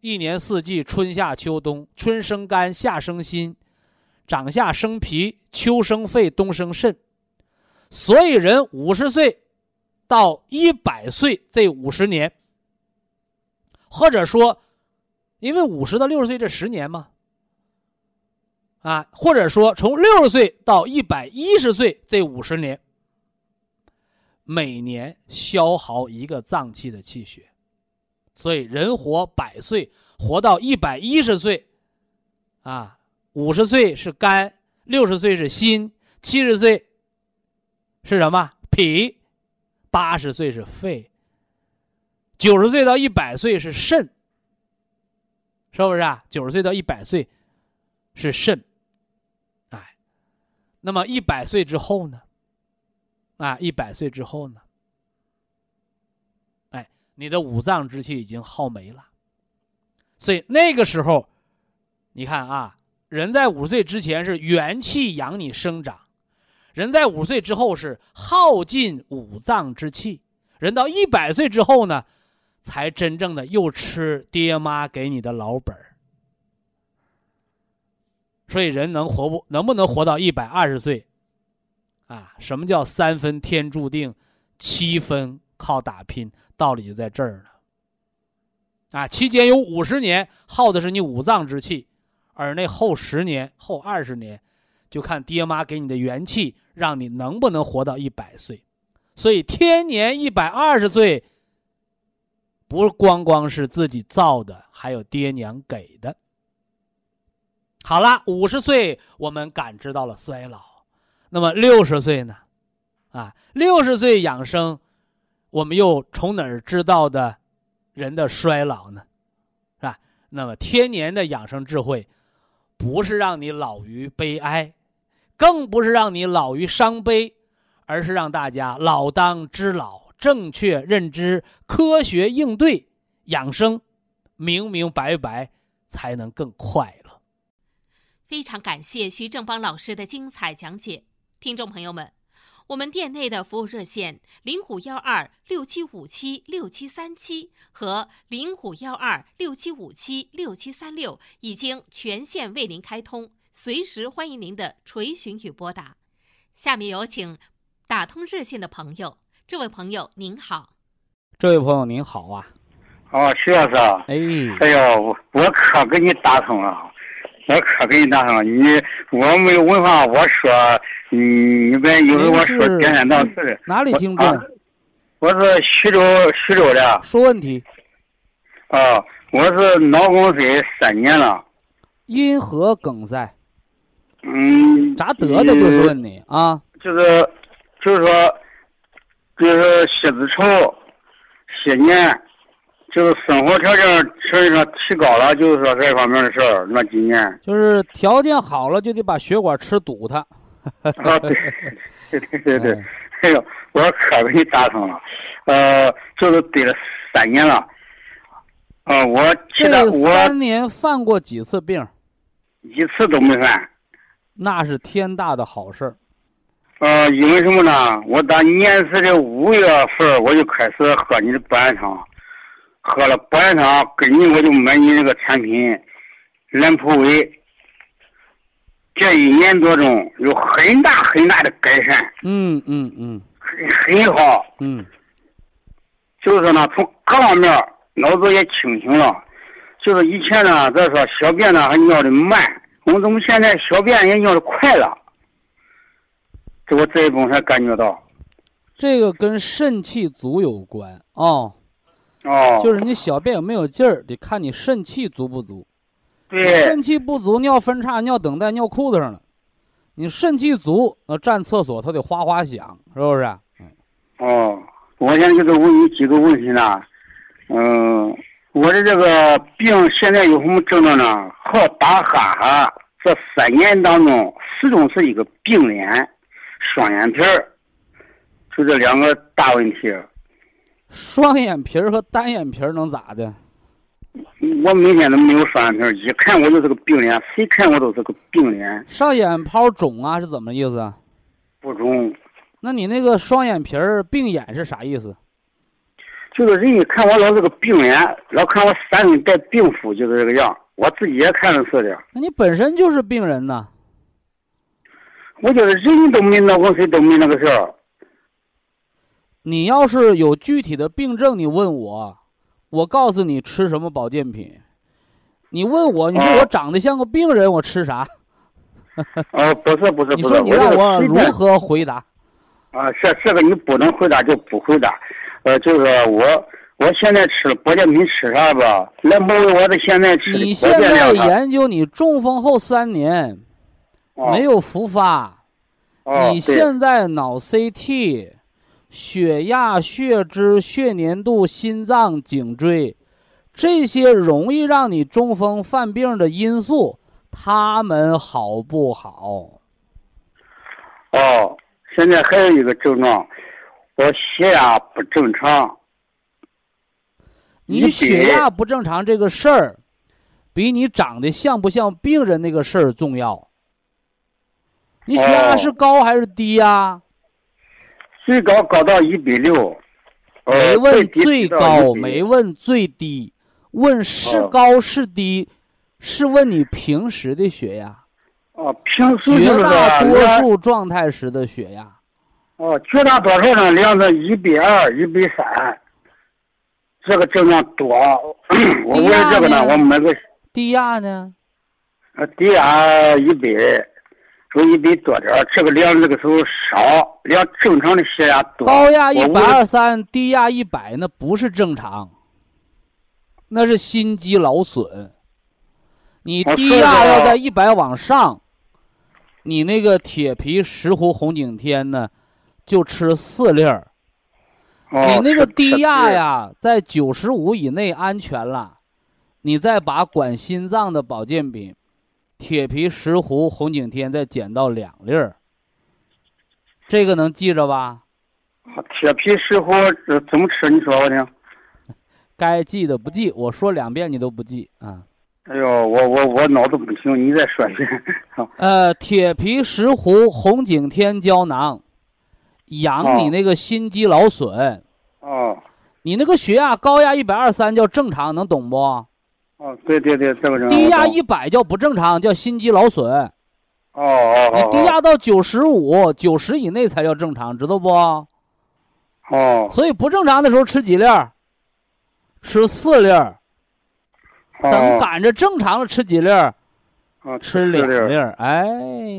一年四季，春夏秋冬，春生肝，夏生心。长夏生脾，秋生肺，冬生肾，所以人五十岁到一百岁这五十年，或者说，因为五十到六十岁这十年嘛，啊，或者说从六十岁到一百一十岁这五十年，每年消耗一个脏器的气血，所以人活百岁，活到一百一十岁，啊。五十岁是肝，六十岁是心，七十岁是什么？脾，八十岁是肺，九十岁到一百岁是肾，是不是啊？九十岁到一百岁是肾，哎，那么一百岁之后呢？啊，一百岁之后呢？哎，你的五脏之气已经耗没了，所以那个时候，你看啊。人在五十岁之前是元气养你生长，人在五十岁之后是耗尽五脏之气，人到一百岁之后呢，才真正的又吃爹妈给你的老本儿。所以人能活不能不能活到一百二十岁？啊，什么叫三分天注定，七分靠打拼？道理就在这儿呢。啊，期间有五十年耗的是你五脏之气。而那后十年、后二十年，就看爹妈给你的元气，让你能不能活到一百岁。所以天年一百二十岁，不光光是自己造的，还有爹娘给的。好了，五十岁我们感知到了衰老，那么六十岁呢？啊，六十岁养生，我们又从哪儿知道的人的衰老呢？是吧？那么天年的养生智慧。不是让你老于悲哀，更不是让你老于伤悲，而是让大家老当知老，正确认知，科学应对，养生，明明白白，才能更快乐。非常感谢徐正邦老师的精彩讲解，听众朋友们。我们店内的服务热线零五幺二六七五七六七三七和零五幺二六七五七六七三六已经全线为您开通，随时欢迎您的垂询与拨打。下面有请打通热线的朋友，这位朋友您好，这位朋友您好啊，哦，徐老师，哎，哎呦，我我可给你打通了，我可给你打通了，你我没有文化，我说。嗯，你别有时候我说颠三倒四的。哪里听众？我是徐州徐州的。说问题。啊，我是脑梗塞三年了。因何梗塞？嗯。咋得的？就是问你啊。就是，就是说，就是血脂稠，血粘，就是生活条件实际上提高了，就是说这方面的事儿。那几年就是条件好了，就得把血管吃堵它。啊，对，对对对对，哎呦，我可给你打通了，呃，就是得了三年了，呃，我记得这我三年犯过几次病，一次都没犯。那是天大的好事儿。呃，因为什么呢？我打年时的五月份我就开始喝你的保健汤，喝了保健汤，跟你我就买你这个产品，蓝普威。这一年多中有很大很大的改善，嗯嗯嗯很很好。嗯，就是说呢，从各方面脑子也清醒了。就是以前呢，咱说小便呢还尿的慢，我怎么现在小便也尿的快了？这我这一种才感觉到。这个跟肾气足有关哦，哦，就是你小便有没有劲儿，得看你肾气足不足。对，肾气不足，尿分叉、尿等待、尿裤子上了。你肾气足，那站厕所它得哗哗响，是不是？哦，我现在就是问你几个问题呢。嗯，我的这个病现在有什么症状呢？好打哈哈，这三年当中始终是一个病脸、双眼皮儿，就这两个大问题。双眼皮儿和单眼皮儿能咋的？我每天都没有双眼皮儿，一看我就是个病脸，谁看我都是个病脸，上眼泡肿啊，是怎么意思啊？不肿。那你那个双眼皮儿病眼是啥意思？就是人家看我老是个病脸，老看我三分带病符，就是这个样。我自己也看着是的。那你本身就是病人呐。我觉得人都没脑梗谁都没那个事儿。你要是有具体的病症，你问我，我告诉你吃什么保健品。你问我，你说我长得像个病人，我吃啥？哦，不是不是不是。你说你让我如何回答？啊，这这个你不能回答就不回答。呃，就是我我现在吃保健品吃啥吧？蓝普威我的现在吃的你现在研究你中风后三年哦没有复发，哦你现在脑 CT、血压、血脂、血粘度、心脏、颈椎这些容易让你中风犯病的因素，他们好不好？哦，现在还有一个症状，我血压不正常。你血压不正常这个事儿，比你长得像不像病人那个事儿重要。你血压哦是高还是低呀、最高高到一比六，呃没问最高，没问最低，问是哦高是低，是问你平时的血压，哦，平时绝就是大多数状态时的血压。哦，绝大多数呢量是一比二、一比三，这个症状多。我为了这个呢，我买个低压呢？呃低压一百，说一百多点儿，这个量这个时候少，量正常的血压多。高压一百二三，低压一百，那不是正常，那是心肌劳损。你低压要在一百往上，你那个铁皮石斛红景天呢，就吃四粒儿。哦你那个低压，呀，在九十五以内安全了，你再把管心脏的保健品，铁皮石斛红景天再减到两粒儿。这个能记着吧？铁皮石斛这怎么吃？你说我听。该记的不记，我说两遍你都不记啊。哎呦，我我我脑子不行，你再说一遍。呃，铁皮石斛红景天胶囊，养你那个心肌劳损。哦你那个血压高压一百二三叫正常，能懂不？哦，对对对，这个人低压一百叫不正常，叫心肌劳损。哦哦哦你哦，低压到九十五、九十以内才叫正常，知道不？哦所以不正常的时候吃几粒儿？吃四粒儿。等哦赶着正常了吃几粒儿？啊吃两粒粒儿。哎，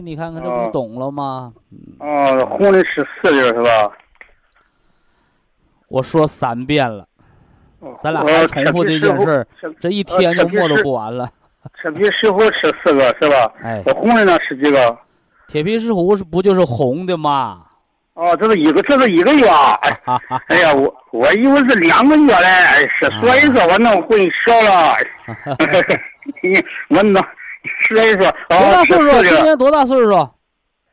你看看这哦不懂了吗？哦，红的吃四粒儿是吧？我说三遍了，哦咱俩还重复这件事儿，这一天就磨叨不完了。铁皮石斛吃四个是吧？哎，我红的呢吃几个？铁皮石斛是不就是红的吗？哦哦，这是一个，这是一个月啊！哎呀，我我以为是两个月嘞，是所以说 我弄混淆了。你我弄，所以说多大岁数？今年多大岁数？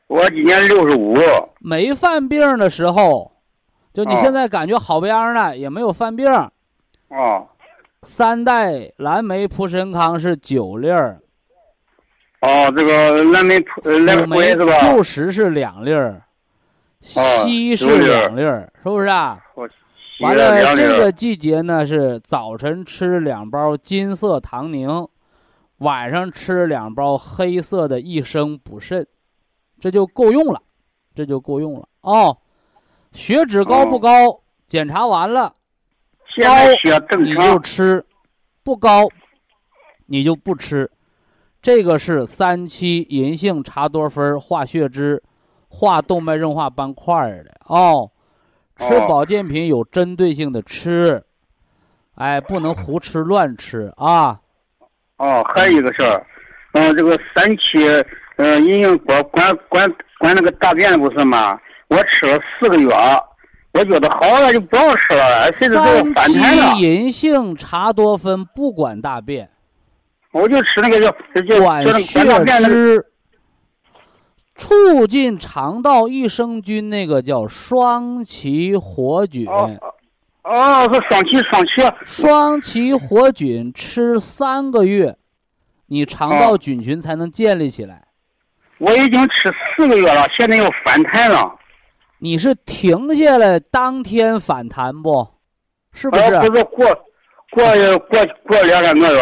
我今年六十五。没犯病的时候，就你现在感觉好不样了，也没有犯病。哦。三代蓝莓普参康是九粒儿。哦，这个蓝莓普蓝莓是吧？旧时是两粒儿。硒是两粒儿，是不是啊？完了，这个季节呢是早晨吃两包金色糖宁，晚上吃两包黑色的益生补肾，这就够用了，这就够用了哦。血脂高不高？检查完了，高你就吃，不高你就不吃。这个是三七银杏茶多酚化血脂。化动脉硬化斑块的哦，吃保健品有针对性的吃，哎，不能胡吃乱吃啊。哦，还有一个事儿，嗯，这个三七，嗯，银杏果管管管那个大便不是吗？我吃了四个月，我觉得好了就不要吃了，现在都反弹了。三七银杏茶多酚不管大便，我就吃那个叫叫管血脂。促进肠道益生菌那个叫双歧活菌，哦，是双歧双歧。双歧活菌吃三个月，你肠道菌群才能建立起来。我已经吃四个月了，现在又反弹了。你是停下来当天反弹不？是不是？不是过过过过两三个月。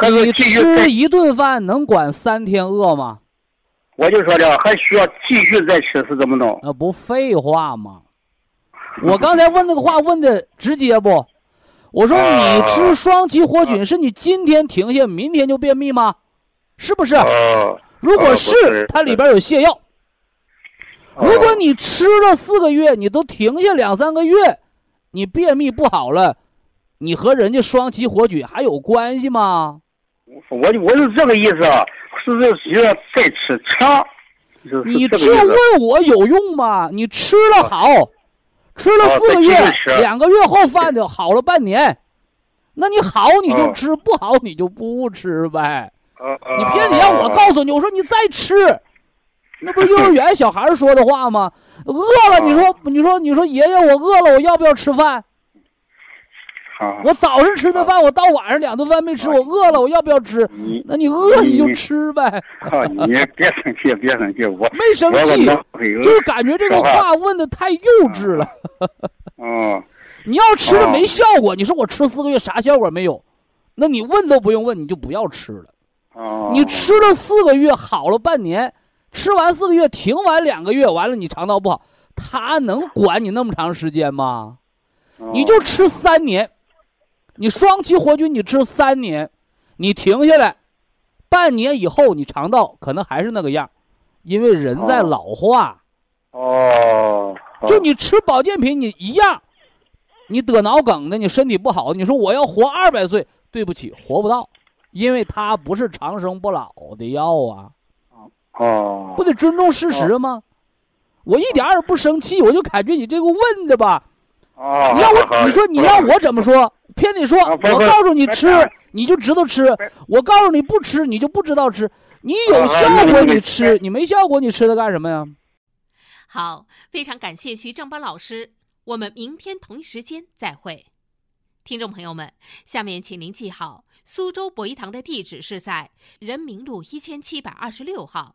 你吃一顿饭能管三天饿吗？我就说的，还需要继续再吃，是怎么弄？那不废话吗？我 刚才问那个话问的直接不？我说你吃双歧活菌，是你今天停下，明天就便秘吗？是不是？如果是，它里边有泻药。如果你吃了四个月，你都停下两三个月，你便秘不好了，你和人家双歧活菌还有关系吗？我我是这个意思，是是需要再吃长。你这问我有用吗？你吃了好，吃了四个月，两个月后犯的好了半年，那你好你就吃，不好你就不吃呗。你偏得让我告诉你，我说你再吃，那不是幼儿园小孩说的话吗？饿了，你说你说你说爷爷我饿了，我要不要吃饭？我早上吃的饭，我到晚上两顿饭没吃，我饿了，我要不要吃？那你饿你就吃呗。你别生气，别生气，我没生气，就是感觉这个话问的太幼稚了。嗯，你要吃了没效果，你说我吃四个月啥效果没有？那你问都不用问，你就不要吃了。你吃了四个月好了半年，吃完四个月停完两个月，完了你肠道不好，他能管你那么长时间吗？你就吃三年。你双歧活菌，你吃三年，你停下来，半年以后你肠道可能还是那个样，因为人在老化。哦。就你吃保健品，你一样，你得脑梗的，你身体不好，你说我要活二百岁，对不起，活不到，因为它不是长生不老的药啊。哦。不得尊重事实吗？我一点也不生气，我就感觉你这个问的吧。哦。你让我，你说你让我怎么说？骗你说，我告诉你吃，你就知道吃；我告诉你不吃，你就不知道吃。你有效果你吃，你没效果你吃它干什么呀？好，非常感谢徐正邦老师，我们明天同一时间再会。听众朋友们，下面请您记好，苏州博一堂的地址是在人民路一千七百二十六号，